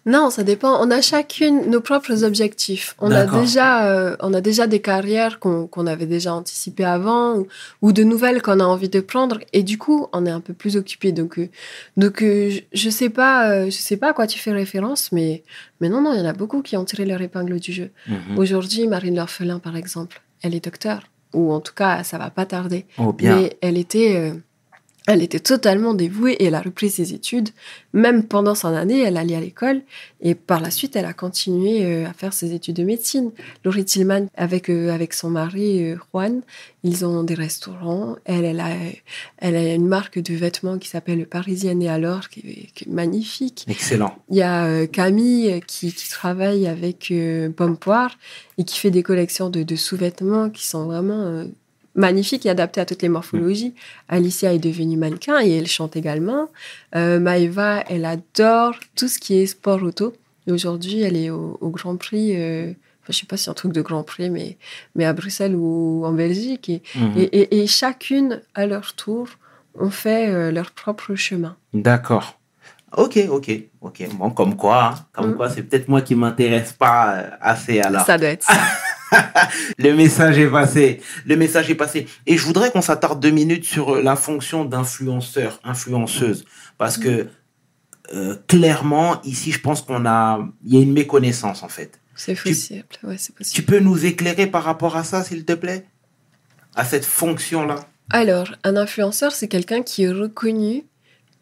Speaker 3: non, ça dépend. On a chacune nos propres objectifs. On a déjà, euh, on a déjà des carrières qu'on avait déjà anticipées avant ou, ou de nouvelles qu'on a envie de prendre. Et du coup, on est un peu plus occupé. Donc, euh, donc, euh, je, sais pas, je sais pas à quoi tu fais référence, mais, mais non, non, il y en a beaucoup qui ont tiré leur épingle du jeu.
Speaker 1: Mhm.
Speaker 3: Aujourd'hui, Marine L'Orphelin, par exemple, elle est docteur, ou en tout cas, ça va pas tarder.
Speaker 1: Oh, bien.
Speaker 3: Mais elle était, elle était totalement dévouée et elle a repris ses études. Même pendant son année, elle allait à l'école et par la suite, elle a continué euh, à faire ses études de médecine. Laurie Tillman, avec, euh, avec son mari euh, Juan, ils ont des restaurants. Elle, elle, a, elle a une marque de vêtements qui s'appelle Parisienne et alors, qui est, qui est magnifique.
Speaker 1: Excellent.
Speaker 3: Il y a Camille qui, qui travaille avec Pomme Poire et qui fait des collections de, de sous-vêtements qui sont vraiment magnifiques et adaptés à toutes les morphologies. Alicia est devenue mannequin et elle chante également. Euh, Maëva, elle adore tout ce qui est sport auto. Et aujourd'hui, elle est au, au Grand Prix. euh, je sais pas si c'est un truc de Grand Prix, mais, mais à Bruxelles ou en Belgique. Et,
Speaker 1: Mhm.
Speaker 3: et, et- et chacune, à leur tour, ont fait euh, leur propre chemin.
Speaker 1: D'accord. Ok, ok, ok. Bon, comme quoi, hein, comme
Speaker 3: Mm.
Speaker 1: quoi, c'est peut-être moi qui m'intéresse pas euh, assez alors.
Speaker 3: Ça doit être ça.
Speaker 1: Le message est passé. Le message est passé. Et je voudrais qu'on s'attarde deux minutes sur euh, la fonction d'influenceur, influenceuse. Parce que euh, clairement, ici, je pense qu'on a. Il y a une méconnaissance, en fait.
Speaker 3: C'est possible. Ouais, c'est possible.
Speaker 1: Tu peux nous éclairer par rapport à ça, s'il te plaît? À cette fonction-là?
Speaker 3: Alors, un influenceur, c'est quelqu'un qui est reconnu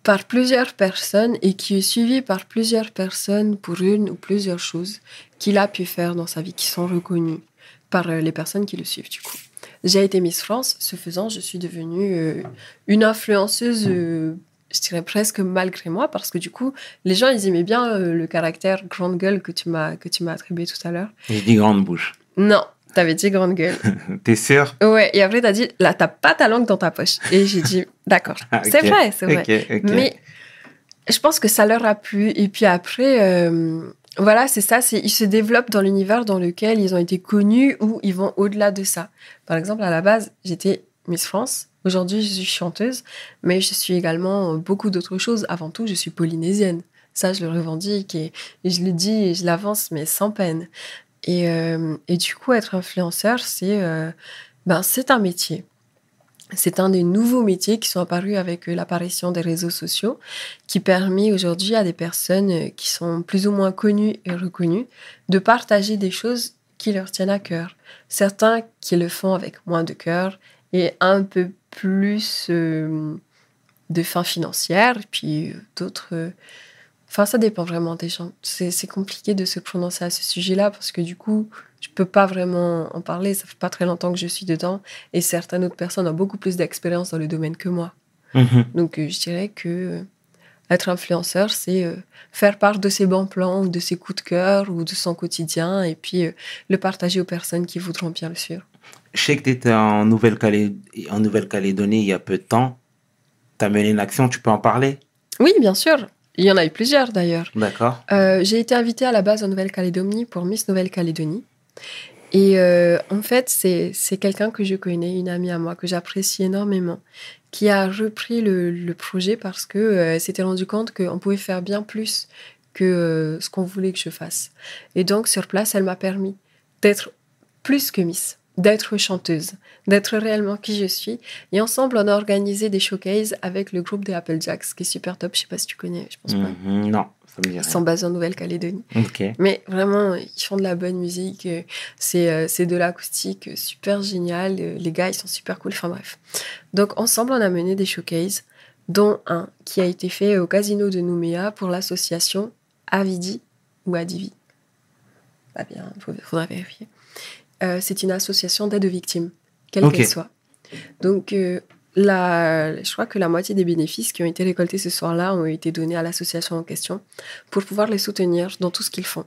Speaker 3: par plusieurs personnes et qui est suivi par plusieurs personnes pour une ou plusieurs choses qu'il a pu faire dans sa vie, qui sont reconnues par euh, les personnes qui le suivent, du coup. J'ai été Miss France, ce faisant, je suis devenue euh, une influenceuse, euh, je dirais presque malgré moi, parce que du coup, les gens, ils aimaient bien euh, le caractère grande gueule que tu m'as que tu m'as attribué tout à l'heure.
Speaker 1: Je dis grande bouche.
Speaker 3: Non, t'avais dit grande gueule.
Speaker 1: T'es sûr
Speaker 3: Ouais, et après, t'as dit, là, t'as pas ta langue dans ta poche. Et j'ai dit, d'accord.
Speaker 1: Ah,
Speaker 3: C'est vrai, c'est vrai. Mais je pense que ça leur a plu. Et puis après, voilà, c'est ça. Ils se développent dans l'univers dans lequel ils ont été connus ou ils vont au-delà de ça. Par exemple, à la base, j'étais Miss France. Aujourd'hui, je suis chanteuse, mais je suis également beaucoup d'autres choses. Avant tout, je suis polynésienne. Ça, je le revendique et, je le dis et je l'avance, mais sans peine. Et, euh, du coup, être influenceur, c'est euh, ben, c'est un métier. C'est un des nouveaux métiers qui sont apparus avec euh, l'apparition des réseaux sociaux, qui permet aujourd'hui à des personnes euh, qui sont plus ou moins connues et reconnues de partager des choses qui leur tiennent à cœur. Certains qui le font avec moins de cœur et un peu plus euh, de fin financière, puis d'autres. Enfin, ça dépend vraiment des gens. C'est compliqué de se prononcer à ce sujet-là parce que du coup, je peux pas vraiment en parler. Ça fait pas très longtemps que je suis dedans et certaines autres personnes ont beaucoup plus d'expérience dans le domaine que moi.
Speaker 1: Mhm.
Speaker 3: Donc, euh, je dirais que euh, être influenceur, c'est euh, faire part de ses bons plans ou de ses coups de cœur ou de son quotidien et puis euh, le partager aux personnes qui voudront bien le suivre.
Speaker 1: Je sais que tu étais en Nouvelle-Calé- en Nouvelle-Calédonie il y a peu de temps. Tu as mené une action, tu peux en parler?
Speaker 3: Oui, bien sûr. Il y en a eu plusieurs d'ailleurs.
Speaker 1: D'accord.
Speaker 3: Euh, j'ai été invitée à la base en Nouvelle-Calédonie pour Miss Nouvelle-Calédonie. Et euh, en fait, c'est c'est quelqu'un que je connais, une amie à moi, que j'apprécie énormément, qui a repris le, le projet parce que euh, s'était rendu compte qu'on pouvait faire bien plus que ce qu'on voulait que je fasse. Et donc, sur place, elle m'a permis d'être plus que Miss, d'être chanteuse, d'être réellement qui je suis. Et ensemble, on a organisé des showcases avec le groupe des Applejacks, qui est super top. Je sais pas si tu connais, je pense pas.
Speaker 1: Mhm. Non, ça me dit
Speaker 3: Ils
Speaker 1: rien.
Speaker 3: sont basés en Nouvelle-Calédonie. Mais vraiment, ils font de la bonne musique. C'est euh, de l'acoustique super génial. Les gars, ils sont super cool. Enfin bref. Donc, ensemble, on a mené des showcases, dont un qui a été fait au casino de Nouméa pour l'association Avidi ou Adivi. Pas bien, il faudra vérifier. Euh, C'est une association d'aide aux victimes, quelle qu'elle soit. Donc, euh, la, je crois que la moitié des bénéfices qui ont été récoltés ce soir-là ont été donnés à l'association en question pour pouvoir les soutenir dans tout ce qu'ils font.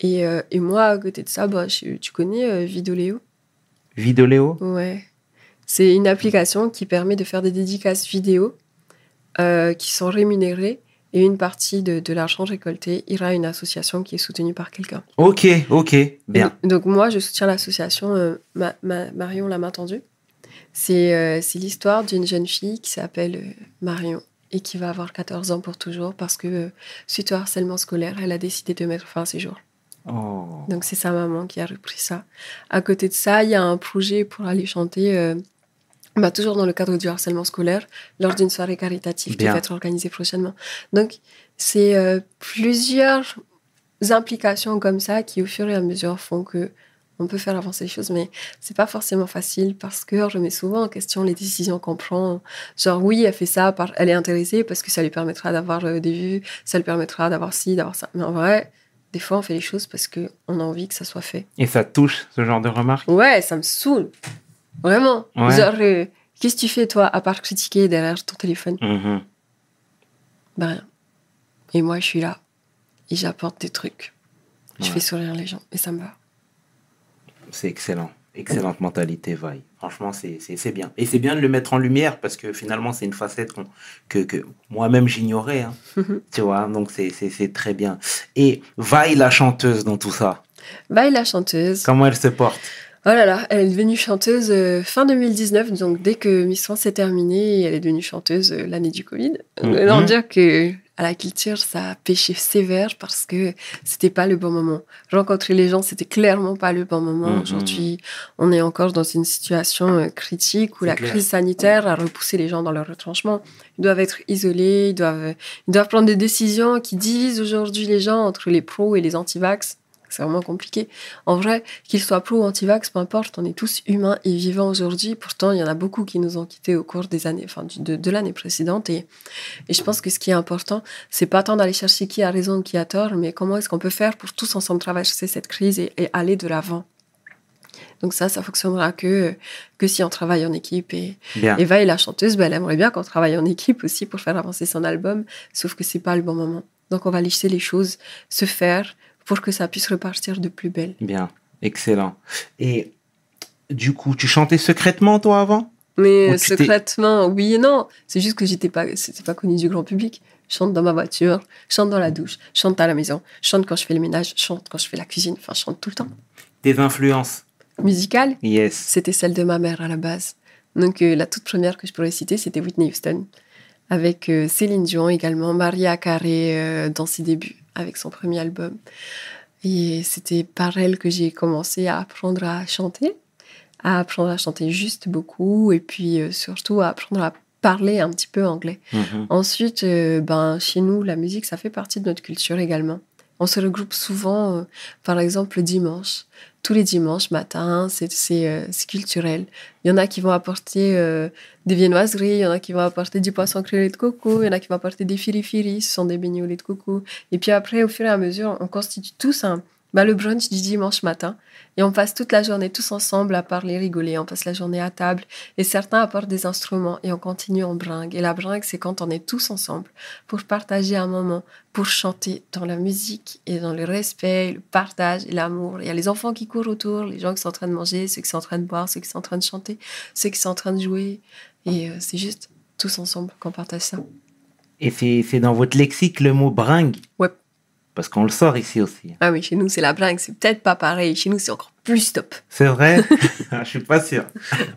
Speaker 3: Et, euh, et moi, à côté de ça, bah, je- tu connais Vidoléo
Speaker 1: Vidéo
Speaker 3: Ouais. C'est une application qui permet de faire des dédicaces vidéo qui sont rémunérées et une partie de, de l'argent récolté ira à une association qui est soutenue par quelqu'un.
Speaker 1: Ok, ok, bien.
Speaker 3: Et Donc moi, je soutiens l'association euh, Ma- Ma- Marion la main tendue. C'est euh, c'est l'histoire d'une jeune fille qui s'appelle euh, Marion et qui va avoir 14 ans pour toujours parce que, euh, suite au harcèlement scolaire, elle a décidé de mettre fin à ses jours.
Speaker 1: Oh.
Speaker 3: Donc c'est sa maman qui a repris ça. À côté de ça, il y a un projet pour aller chanter, bah, toujours dans le cadre du harcèlement scolaire, lors d'une soirée caritative qui va être organisée prochainement. Donc c'est euh, plusieurs implications comme ça qui, au fur et à mesure, font que on peut faire avancer les choses, mais c'est pas forcément facile parce que je mets souvent en question les décisions qu'on prend. Genre oui, elle fait ça, elle est intéressée parce que ça lui permettra d'avoir euh, des vues, ça lui permettra d'avoir ci, d'avoir ça. Mais en vrai, des fois, on fait les choses parce que on a envie que ça soit fait.
Speaker 1: Et ça touche, ce genre de remarques?
Speaker 3: Ouais, ça me saoule. Vraiment.
Speaker 1: Ouais.
Speaker 3: Genre, euh, qu'est-ce que tu fais, toi, à part critiquer derrière ton téléphone?
Speaker 1: Mhm.
Speaker 3: Ben rien. Et moi, je suis là. Et j'apporte des trucs. Je
Speaker 1: Ouais.
Speaker 3: fais sourire les gens. Et ça me va.
Speaker 1: C'est excellent. Excellente mentalité, Vaille. Franchement, c'est bien. Et c'est bien de le mettre en lumière parce que finalement, c'est une facette que, que moi-même j'ignorais. hein. tu vois, donc c'est- très bien. Et Vaille, la chanteuse dans tout ça,
Speaker 3: Bye la chanteuse.
Speaker 1: comment elle se porte?
Speaker 3: Oh là là, elle est devenue chanteuse euh, fin 2019, donc dès que Miss France est terminée, elle est devenue chanteuse euh, l'année du Covid.
Speaker 1: Mhm.
Speaker 3: Euh, Non dire que à la culture, ça a péché sévère parce que c'était pas le bon moment. Rencontrer les gens, c'était clairement pas le bon moment.
Speaker 1: Mhm.
Speaker 3: Aujourd'hui, on est encore dans une situation euh, critique où la
Speaker 1: clair.
Speaker 3: crise sanitaire a repoussé les gens dans leur retranchement. Ils doivent être isolés, ils doivent, ils doivent prendre des décisions qui divisent aujourd'hui les gens entre les pros et les anti-vax. C'est vraiment compliqué. En vrai, qu'ils soient pro ou anti-vax, peu importe, on est tous humains et vivants aujourd'hui. Pourtant, il y en a beaucoup qui nous ont quittés au cours des années, enfin, de, de l'année précédente. Et, et je pense que ce qui est important, c'est pas tant d'aller chercher qui a raison ou qui a tort, mais comment est-ce qu'on peut faire pour tous ensemble traverser cette crise et, et aller de l'avant. Donc ça, ça fonctionnera que, que si on travaille en équipe. Et
Speaker 1: Bien.
Speaker 3: Eva est la chanteuse, ben, elle aimerait bien qu'on travaille en équipe aussi pour faire avancer son album, sauf que c'est pas le bon moment. Donc on va laisser les choses se faire pour que ça puisse repartir de plus belle.
Speaker 1: Bien. Excellent. Et du coup, tu chantais secrètement, toi, avant?
Speaker 3: Mais secrètement, oui et non. C'est juste que j'étais pas, c'était pas connu du grand public. Je chante dans ma voiture, je chante dans la douche, je chante à la maison, je chante quand je fais le ménage, je chante quand je fais la cuisine. Enfin, je chante tout le temps.
Speaker 1: Tes influences
Speaker 3: Musicale,
Speaker 1: Yes.
Speaker 3: c'était celle de ma mère à la base. Donc euh, la toute première que je pourrais citer, c'était Whitney Houston, avec euh, Céline Dion également, Maria Carey euh, dans ses débuts, avec son premier album. Et c'était par elle que j'ai commencé à apprendre à chanter, à apprendre à chanter juste beaucoup, et puis euh, surtout à apprendre à parler un petit peu anglais.
Speaker 1: Mhm.
Speaker 3: Ensuite, euh, ben, chez nous, la musique, ça fait partie de notre culture également. On se regroupe souvent, euh, par exemple, le dimanche. Tous les dimanches matin, euh, c'est culturel. Il y en a qui vont apporter euh, des viennoiseries, il y en a qui vont apporter du poisson cru au lait de coco, il y en a qui vont apporter des firifiri, ce sont des beignets au lait de coco. Et puis après, au fur et à mesure, on constitue tous un, ben, le brunch du dimanche matin. Et on passe toute la journée tous ensemble à parler, rigoler. On passe la journée à table. Et certains apportent des instruments et on continue en bringue. Et la bringue, c'est quand on est tous ensemble pour partager un moment, pour chanter dans la musique et dans le respect, le partage et l'amour. Il y a les enfants qui courent autour, les gens qui sont en train de manger, ceux qui sont en train de boire, ceux qui sont en train de chanter, ceux qui sont en train de jouer. Et euh, c'est juste tous ensemble qu'on partage ça.
Speaker 1: Et c'est c'est dans votre lexique le mot bringue?
Speaker 3: Ouais.
Speaker 1: Parce qu'on le sort ici aussi.
Speaker 3: Ah oui, chez nous, c'est la bringue. C'est peut-être pas pareil. Chez nous, c'est encore plus top.
Speaker 1: C'est vrai? Je suis pas sûr.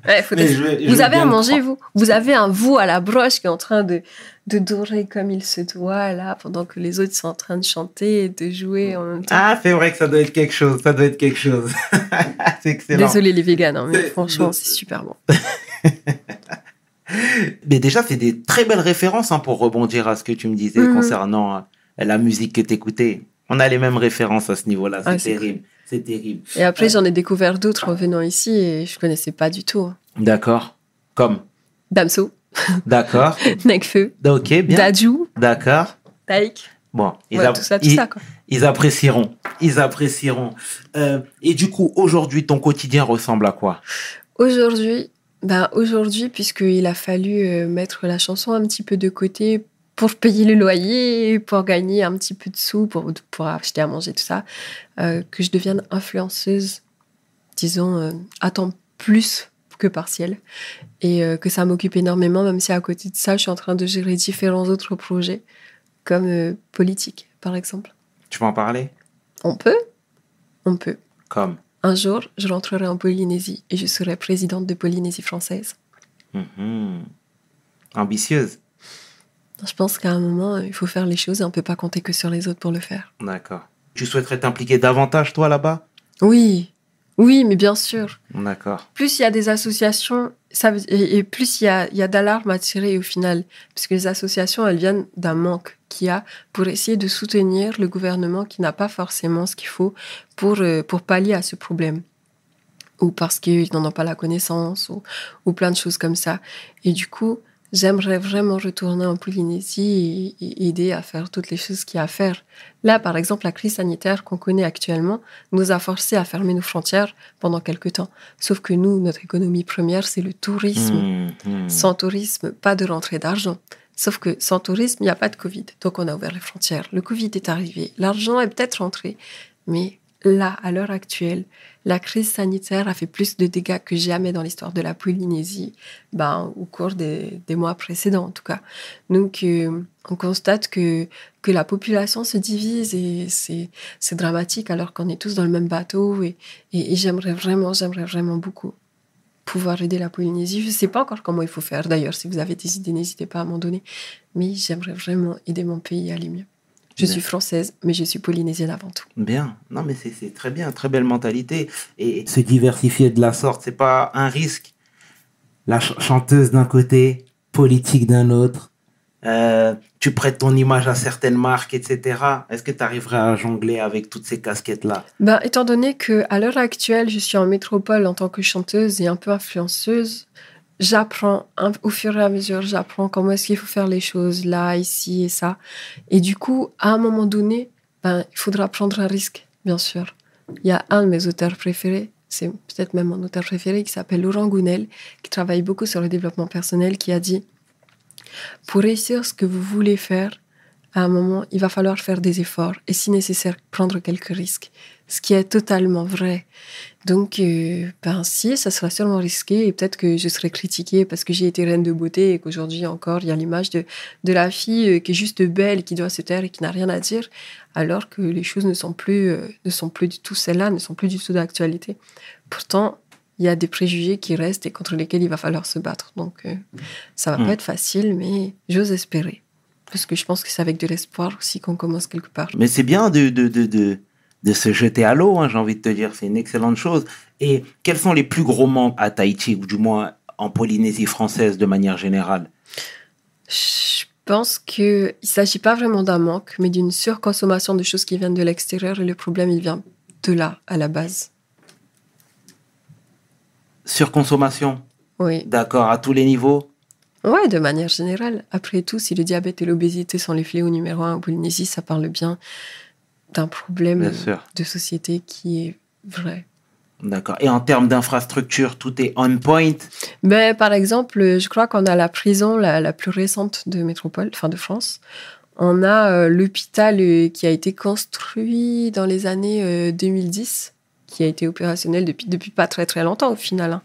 Speaker 3: Ouais, faut
Speaker 1: Mais
Speaker 3: tester.
Speaker 1: je vais- je
Speaker 3: vous avez à manger, vous Vous avez un veau à la broche qui est en train de, de dorer comme il se doit, là, pendant que les autres sont en train de chanter et de jouer en même temps.
Speaker 1: Ah, c'est vrai que ça doit être quelque chose. Ça doit être quelque chose. c'est excellent.
Speaker 3: Désolé les véganes, hein, mais franchement, c'est super bon.
Speaker 1: Mais déjà, c'est des très belles références hein, pour rebondir à ce que tu me disais
Speaker 3: Mhm.
Speaker 1: concernant euh, la musique que tu écoutais. On a les mêmes références à ce niveau-là. C'est
Speaker 3: Ah, c'est
Speaker 1: terrible. C'est terrible.
Speaker 3: Et après, j'en ai découvert d'autres en venant ici et je connaissais pas du tout. hein.
Speaker 1: D'accord. Comme?
Speaker 3: Damso,
Speaker 1: D'accord.
Speaker 3: Nekfeu,
Speaker 1: ok, bien.
Speaker 3: Dadju,
Speaker 1: D'accord.
Speaker 3: Taïk,
Speaker 1: Bon, ils,
Speaker 3: ouais, tout ça, tout
Speaker 1: ils-
Speaker 3: ça, quoi.
Speaker 1: ils apprécieront. Ils apprécieront. Euh, et du coup, aujourd'hui, ton quotidien ressemble à quoi?
Speaker 3: Aujourd'hui, ben aujourd'hui, puisqu'il a fallu euh, mettre la chanson un petit peu de côté pour payer le loyer, pour gagner un petit peu de sous, pour, pour acheter à manger, tout ça, euh, que je devienne influenceuse, disons, euh, à temps plus que partiel, et euh, que ça m'occupe énormément, même si à côté de ça, je suis en train de gérer différents autres projets, comme politique, par exemple.
Speaker 1: Tu peux en parler?
Speaker 3: On peut On peut.
Speaker 1: Comme?
Speaker 3: Un jour, je rentrerai en Polynésie et je serai présidente de Polynésie française.
Speaker 1: Mhm. Ambitieuse.
Speaker 3: Je pense qu'à un moment, il faut faire les choses et on peut pas compter que sur les autres pour le faire.
Speaker 1: D'accord. Tu souhaiterais t'impliquer davantage, toi, là-bas?
Speaker 3: Oui, oui, mais bien sûr.
Speaker 1: D'accord.
Speaker 3: Plus il y a des associations, ça et, et plus il y a, y a d'alarmes à tirer au final. Parce que les associations, elles viennent d'un manque qu'il y a pour essayer de soutenir le gouvernement qui n'a pas forcément ce qu'il faut pour, euh, pour pallier à ce problème. Ou parce qu'ils n'en ont pas la connaissance, ou, ou plein de choses comme ça. Et du coup, j'aimerais vraiment retourner en Polynésie et, et aider à faire toutes les choses qu'il y a à faire. Là, par exemple, la crise sanitaire qu'on connaît actuellement nous a forcés à fermer nos frontières pendant quelques temps. Sauf que nous, notre économie première, c'est le tourisme.
Speaker 1: Hmm, hmm.
Speaker 3: Sans tourisme, pas de rentrée d'argent. Sauf que sans tourisme, il n'y a pas de Covid. Donc on a ouvert les frontières. Le Covid est arrivé. L'argent est peut-être rentré. Mais là, à l'heure actuelle, la crise sanitaire a fait plus de dégâts que jamais dans l'histoire de la Polynésie, ben, au cours des, mois précédents en tout cas. Donc euh, on constate que, que la population se divise et c'est dramatique alors qu'on est tous dans le même bateau. Et j'aimerais vraiment, j'aimerais vraiment beaucoup pouvoir aider la Polynésie. Je ne sais pas encore comment il faut faire. D'ailleurs, si vous avez des idées, n'hésitez pas à m'en donner. Mais j'aimerais vraiment aider mon pays à aller mieux. Je
Speaker 1: Bien.
Speaker 3: suis française, mais je suis polynésienne avant tout.
Speaker 1: Bien. Non, mais c'est c'est très bien, très belle mentalité. Et se diversifier de la sorte, c'est pas un risque. La ch- chanteuse d'un côté, politique d'un autre. Euh, tu prêtes ton image à certaines marques, etc. Est-ce que tu arriverais à jongler avec toutes ces casquettes-là?
Speaker 3: Ben, étant donné que à l'heure actuelle, je suis en métropole en tant que chanteuse et un peu influenceuse, j'apprends au fur et à mesure, j'apprends comment est-ce qu'il faut faire les choses là, ici et ça. Et du coup, à un moment donné, ben, il faudra prendre un risque, bien sûr. Il y a un de mes auteurs préférés, c'est peut-être même mon auteur préféré, qui s'appelle Laurent Gounel, qui travaille beaucoup sur le développement personnel, qui a dit Pour réussir ce que vous voulez faire, à un moment, il va falloir faire des efforts et, si nécessaire, prendre quelques risques. Ce qui est totalement vrai. Donc, euh, ben, si, ça sera sûrement risqué et peut-être que je serai critiquée parce que j'ai été reine de beauté et qu'aujourd'hui encore, il y a l'image de, de la fille euh, qui est juste belle, qui doit se taire et qui n'a rien à dire, alors que les choses ne sont plus, euh, ne sont plus du tout celles-là, ne sont plus du tout d'actualité. Pourtant, il y a des préjugés qui restent et contre lesquels il va falloir se battre. Donc, euh, ça va pas être facile, mais j'ose espérer. Parce que je pense que c'est avec de l'espoir aussi qu'on commence quelque part.
Speaker 1: Mais c'est bien de, de, de, de, de se jeter à l'eau, hein, j'ai envie de te dire. C'est une excellente chose. Et quels sont les plus gros manques à Tahiti, ou du moins en Polynésie française de manière générale?
Speaker 3: Je pense qu'il ne s'agit pas vraiment d'un manque, mais d'une surconsommation de choses qui viennent de l'extérieur et le problème, il vient de là, à la base.
Speaker 1: Surconsommation,
Speaker 3: Oui.
Speaker 1: d'accord, à tous les niveaux?
Speaker 3: Ouais, de manière générale. Après tout, si le diabète et l'obésité sont les fléaux numéro un en Polynésie, ça parle bien d'un problème de société qui est vrai.
Speaker 1: D'accord. Et en termes d'infrastructure, tout est on point?
Speaker 3: Mais par exemple, je crois qu'on a la prison la, la plus récente de métropole, enfin de France. On a euh, l'hôpital euh, qui a été construit dans les années euh, 2010, qui a été opérationnel depuis, depuis pas très très longtemps au final. hein.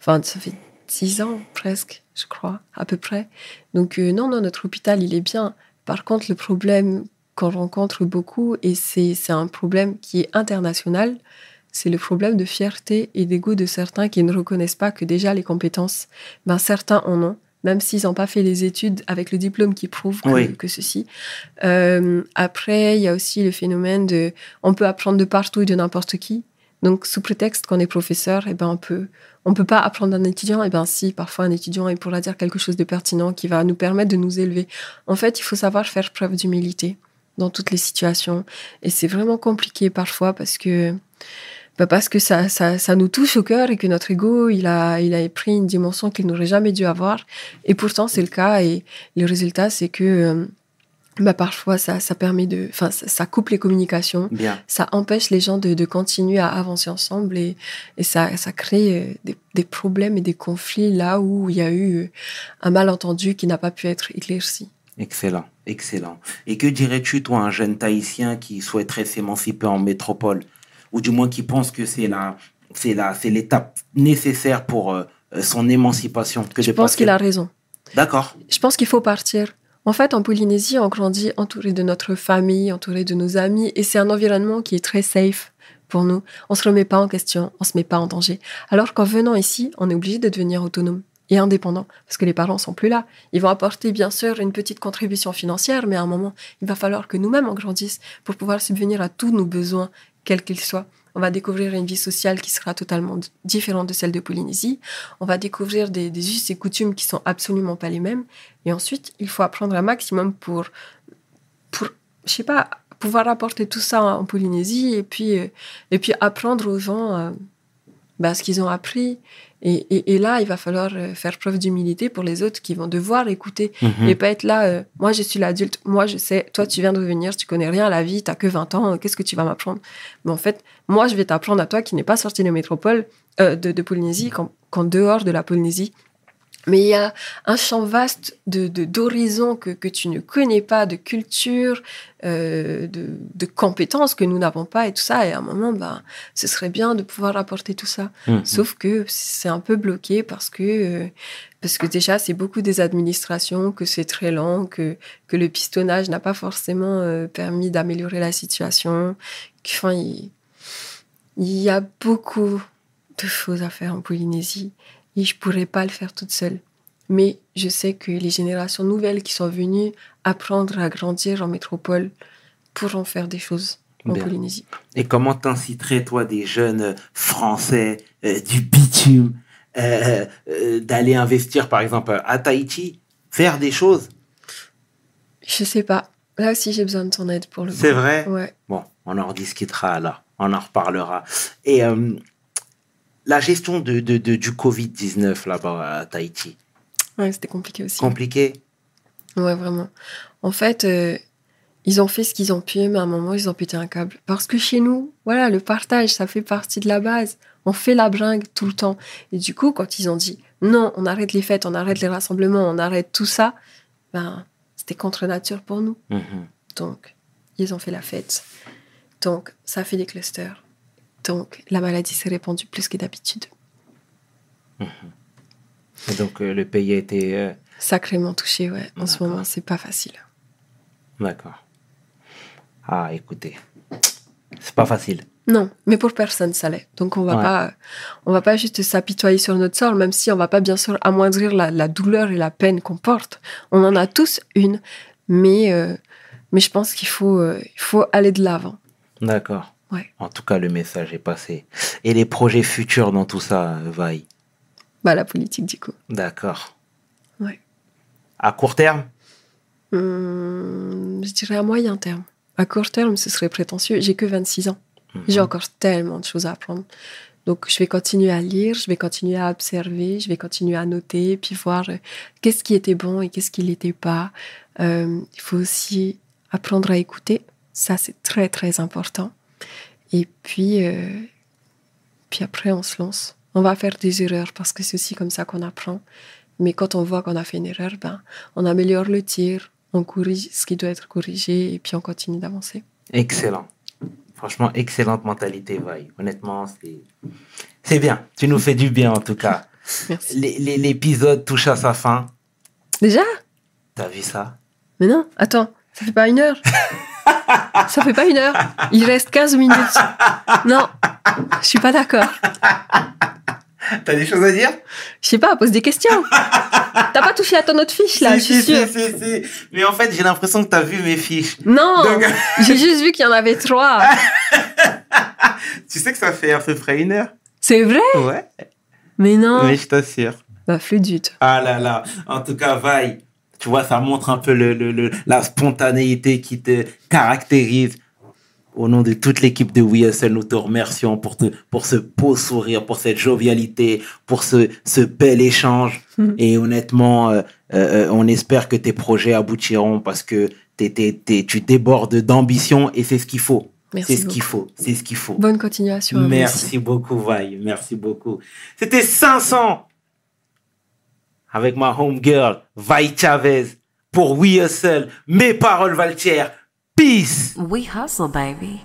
Speaker 3: Enfin, ça fait 10 ans presque, je crois, à peu près. Donc euh, non, non, notre hôpital, il est bien. Par contre, le problème qu'on rencontre beaucoup, et c'est c'est un problème qui est international, c'est le problème de fierté et d'ego de certains qui ne reconnaissent pas que déjà les compétences, ben certains en ont, même s'ils n'ont pas fait les études avec le diplôme qui prouve que,
Speaker 1: Oui.
Speaker 3: que ceci. Euh, après, il y a aussi le phénomène de, on peut apprendre de partout et de n'importe qui. Donc, sous prétexte qu'on est professeur, eh ben on peut, on peut pas apprendre d'un étudiant. Eh ben si, parfois un étudiant il pourra dire quelque chose de pertinent qui va nous permettre de nous élever. En fait, il faut savoir faire preuve d'humilité dans toutes les situations. Et c'est vraiment compliqué parfois parce que bah parce que ça, ça, ça nous touche au cœur et que notre ego, il a, il a pris une dimension qu'il n'aurait jamais dû avoir. Et pourtant, c'est le cas. Et le résultat, c'est que euh, bah parfois, ça, ça permet de. Enfin, ça, ça coupe les communications.
Speaker 1: Bien.
Speaker 3: Ça empêche les gens de, de continuer à avancer ensemble et, et ça, ça crée euh, des, des problèmes et des conflits là où il y a eu un malentendu qui n'a pas pu être éclairci.
Speaker 1: Excellent, excellent. Et que dirais-tu, toi, un jeune Tahitien qui souhaiterait s'émanciper en métropole, ou du moins qui pense que c'est la, c'est la, c'est l'étape nécessaire pour euh, son émancipation que
Speaker 3: Je pense qu'il a raison.
Speaker 1: D'accord.
Speaker 3: Je pense qu'il faut partir. En fait, en Polynésie, on grandit entouré de notre famille, entouré de nos amis, et c'est un environnement qui est très safe pour nous. On se remet pas en question, on se met pas en danger. Alors qu'en venant ici, on est obligé de devenir autonome. Et indépendants, parce que les parents sont plus là. Ils vont apporter bien sûr une petite contribution financière, mais à un moment, il va falloir que nous-mêmes on grandisse pour pouvoir subvenir à tous nos besoins, quels qu'ils soient. On va découvrir une vie sociale qui sera totalement différente de celle de Polynésie. On va découvrir des, des us et coutumes qui sont absolument pas les mêmes. Et ensuite, il faut apprendre un maximum pour, pour je sais pas, pouvoir apporter tout ça en Polynésie et puis, euh, et puis apprendre aux gens euh, bah, ce qu'ils ont appris. Et, et- et là, il va falloir euh, faire preuve d'humilité pour les autres qui vont devoir écouter
Speaker 1: Mhm.
Speaker 3: et pas être là, euh, moi je suis l'adulte, moi je sais, toi tu viens de revenir, tu connais rien à la vie, t'as que 20 ans, qu'est-ce que tu vas m'apprendre? Mais en fait, moi je vais t'apprendre à toi qui n'es pas sorti de métropole, euh, de, de Polynésie, qu'en qu'en dehors de la Polynésie. Mais il y a un champ vaste de d'horizons que, que tu ne connais pas, de culture, euh, de, de compétences que nous n'avons pas et tout ça. Et à un moment, bah, ce serait bien de pouvoir apporter tout ça.
Speaker 1: Mhm.
Speaker 3: Sauf que c'est un peu bloqué parce que, euh, parce que déjà, c'est beaucoup des administrations, que c'est très lent, que, que le pistonnage n'a pas forcément euh, permis d'améliorer la situation. Enfin, il, il y a beaucoup de choses à faire en Polynésie et je pourrais pas le faire toute seule. Mais je sais que les générations nouvelles qui sont venues apprendre à grandir en métropole pourront faire des choses en
Speaker 1: Bien.
Speaker 3: Polynésie.
Speaker 1: Et comment t'inciterais, toi, des jeunes Français euh, du bitume euh, euh, d'aller investir, par exemple, à Tahiti, faire des choses?
Speaker 3: Je sais pas. Là aussi, j'ai besoin de ton aide pour le
Speaker 1: C'est vrai?
Speaker 3: Ouais.
Speaker 1: Bon, on en rediscutera alors, on en reparlera. Et la gestion de, de- de- du Covid-19 là-bas à Tahiti,
Speaker 3: Ouais, c'était compliqué aussi.
Speaker 1: compliqué
Speaker 3: Ouais, vraiment. En fait, euh, ils ont fait ce qu'ils ont pu, mais à un moment, ils ont pété un câble. Parce que chez nous, voilà, le partage, ça fait partie de la base. On fait la bringue tout le temps. Et du coup, quand ils ont dit non, on arrête les fêtes, on arrête les rassemblements, on arrête tout ça, ben, c'était contre nature pour nous.
Speaker 1: Mhm.
Speaker 3: Donc, ils ont fait la fête. Donc, ça fait des clusters. Donc, la maladie s'est répandue plus que d'habitude.
Speaker 1: Et donc euh, le pays a été... euh,
Speaker 3: Sacrément touché, ouais. En ce moment, c'est pas facile.
Speaker 1: D'accord. Ah, écoutez, c'est pas facile.
Speaker 3: Non, mais pour personne, ça l'est. Donc on va
Speaker 1: Ouais.
Speaker 3: pas, on va pas juste s'apitoyer sur notre sort, même si on va pas bien sûr amoindrir la, la douleur et la peine qu'on porte. On en a tous une, mais euh, mais je pense qu'il faut, euh, il faut aller de l'avant.
Speaker 1: D'accord.
Speaker 3: Ouais.
Speaker 1: En tout cas, le message est passé. Et les projets futurs dans tout ça, Vaille
Speaker 3: Bah la politique du coup.
Speaker 1: D'accord.
Speaker 3: Ouais.
Speaker 1: À court terme?
Speaker 3: Hum, je dirais à moyen terme. À court terme, ce serait prétentieux. J'ai que 26 ans.
Speaker 1: Mhm.
Speaker 3: J'ai encore tellement de choses à apprendre. Donc, je vais continuer à lire, je vais continuer à observer, je vais continuer à noter, puis voir euh, qu'est-ce qui était bon et qu'est-ce qui l'était pas. Euh, il faut aussi apprendre à écouter. Ça, c'est très, très important. Et puis, euh, puis après, on se lance. On va faire des erreurs parce que c'est aussi comme ça qu'on apprend. Mais quand on voit qu'on a fait une erreur, ben, on améliore le tir, on corrige ce qui doit être corrigé et puis on continue d'avancer.
Speaker 1: Excellent. Franchement, excellente mentalité, Vaille. Honnêtement, c'est... C'est bien. Tu nous fais du bien, en tout cas.
Speaker 3: Merci.
Speaker 1: L'épisode touche à sa fin.
Speaker 3: Déjà?
Speaker 1: T'as vu ça?
Speaker 3: Mais non, attends, ça fait pas une heure. ça fait pas une heure. Il reste 15 minutes. Non, je suis pas d'accord.
Speaker 1: T'as des choses à dire?
Speaker 3: Je sais pas, pose des questions. T'as pas touché à ton autre fiche là,
Speaker 1: si,
Speaker 3: je suis
Speaker 1: si,
Speaker 3: sûre.
Speaker 1: si. Mais en fait, j'ai l'impression que t'as vu mes fiches.
Speaker 3: Non,
Speaker 1: Donc-
Speaker 3: j'ai juste vu qu'il y en avait trois.
Speaker 1: Tu sais que ça fait à peu près une heure
Speaker 3: C'est vrai?
Speaker 1: Ouais.
Speaker 3: Mais non.
Speaker 1: Mais je t'assure.
Speaker 3: Bah, flûte.
Speaker 1: Ah là là. En tout cas, Vaille, tu vois, ça montre un peu le, le- le- la spontanéité qui te caractérise. Au nom de toute l'équipe de WSL, nous te remercions pour, te, pour ce beau sourire, pour cette jovialité, pour ce, ce bel échange. Et honnêtement, euh, euh, on espère que tes projets aboutiront parce que tu débordes d'ambition et c'est ce qu'il faut. C'est
Speaker 3: Merci
Speaker 1: ce qu'il faut. C'est ce qu'il faut.
Speaker 3: Bonne continuation.
Speaker 1: Merci beaucoup, Vaille. Merci beaucoup. C'était 500 avec ma homegirl, Vaille Chavez, pour We Hustle. Mes paroles valent Peace.
Speaker 2: We hustle, baby.